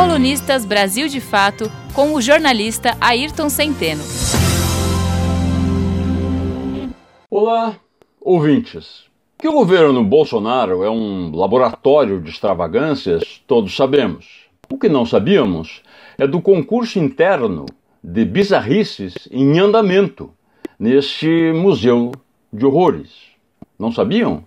Colunistas Brasil de Fato com o jornalista Ayrton Centeno. Olá, ouvintes. Que o governo Bolsonaro é um laboratório de extravagâncias, todos sabemos. O que não sabíamos é do concurso interno de bizarrices em andamento neste museu de horrores. Não sabiam?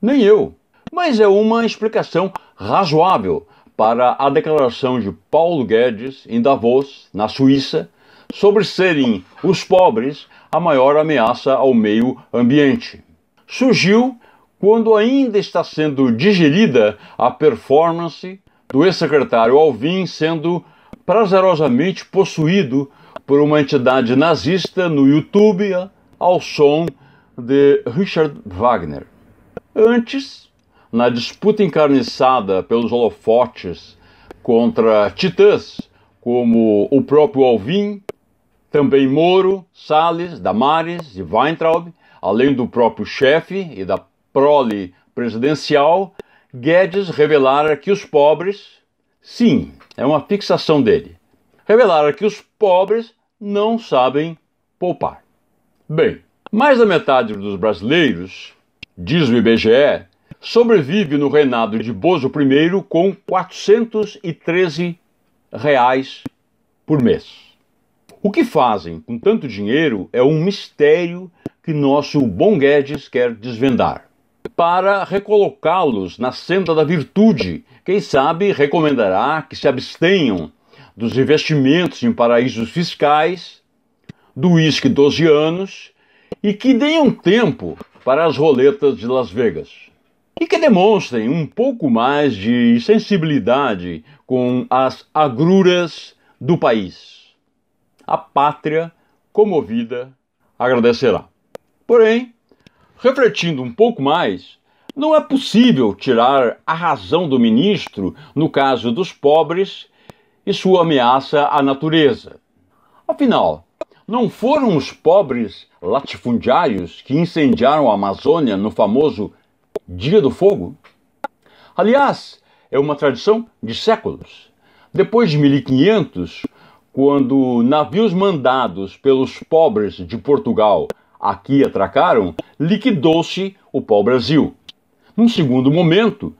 Nem eu. Mas é uma explicação razoável para a declaração de Paulo Guedes em Davos, na Suíça, sobre serem os pobres a maior ameaça ao meio ambiente. Surgiu quando ainda está sendo digerida a performance do ex-secretário Alvim sendo prazerosamente possuído por uma entidade nazista no YouTube ao som de Richard Wagner. Antes, na disputa encarniçada pelos holofotes contra titãs como o próprio Alvim, também Moro, Salles, Damares e Weintraub, além do próprio chefe e da prole presidencial, Guedes revelara que os pobres, sim, é uma fixação dele, revelara que os pobres não sabem poupar. Bem, mais da metade dos brasileiros, diz o IBGE, sobrevive no reinado de Bozo I com 413 reais por mês. O que fazem com tanto dinheiro é um mistério que nosso bom Guedes quer desvendar. Para recolocá-los na senda da virtude, quem sabe recomendará que se abstenham dos investimentos em paraísos fiscais, do uísque 12 anos e que deem tempo para as roletas de Las Vegas e que demonstrem um pouco mais de sensibilidade com as agruras do país. A pátria, comovida, agradecerá. Porém, refletindo um pouco mais, não é possível tirar a razão do ministro no caso dos pobres e sua ameaça à natureza. Afinal, não foram os pobres latifundiários que incendiaram a Amazônia no famoso Dia do Fogo? Aliás, é uma tradição de séculos. Depois de 1500, quando navios mandados pelos pobres de Portugal aqui atracaram, liquidou-se o pau-brasil. Num segundo momento,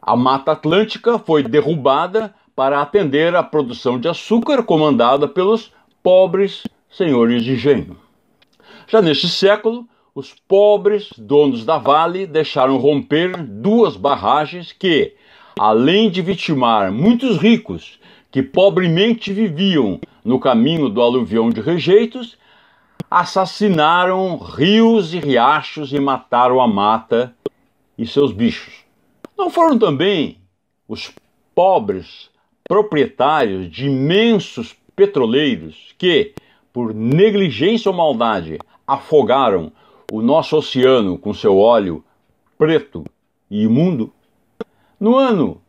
a Mata Atlântica foi derrubada para atender à produção de açúcar comandada pelos pobres senhores de engenho. Já neste século, os pobres donos da Vale deixaram romper duas barragens que, além de vitimar muitos ricos que pobremente viviam no caminho do aluvião de rejeitos, assassinaram rios e riachos e mataram a mata e seus bichos. Não foram também os pobres proprietários de imensos petroleiros que, por negligência ou maldade, afogaram o nosso oceano com seu óleo preto e imundo? No ano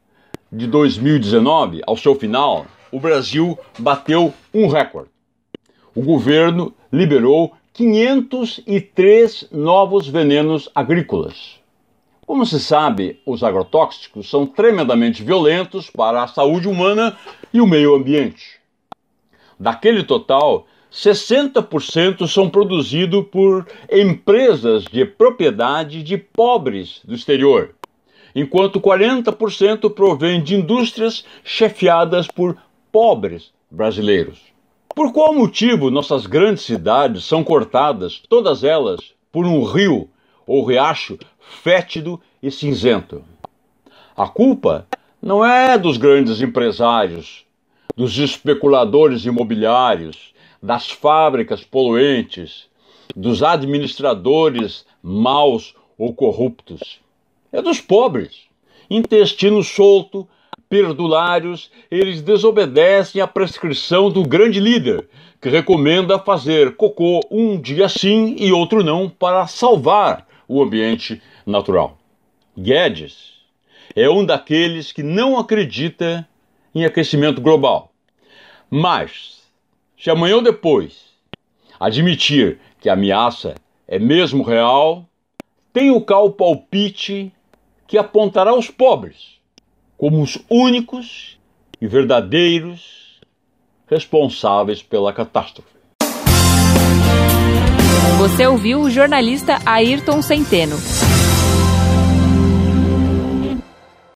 de 2019, ao seu final, o Brasil bateu um recorde. O governo liberou 503 novos venenos agrícolas. Como se sabe, os agrotóxicos são tremendamente violentos para a saúde humana e o meio ambiente. Daquele total, 60% são produzidos por empresas de propriedade de pobres do exterior, enquanto 40% provém de indústrias chefiadas por pobres brasileiros. Por qual motivo nossas grandes cidades são cortadas, todas elas, por um rio ou riacho fétido e cinzento? A culpa não é dos grandes empresários, dos especuladores imobiliários, das fábricas poluentes, dos administradores maus ou corruptos. É dos pobres. Intestino solto, perdulários, eles desobedecem à prescrição do grande líder, que recomenda fazer cocô um dia sim e outro não para salvar o ambiente natural. Guedes é um daqueles que não acredita em aquecimento global. Mas se amanhã ou depois admitir que a ameaça é mesmo real, tenho cá o palpite que apontará os pobres como os únicos e verdadeiros responsáveis pela catástrofe. Você ouviu o jornalista Ayrton Centeno.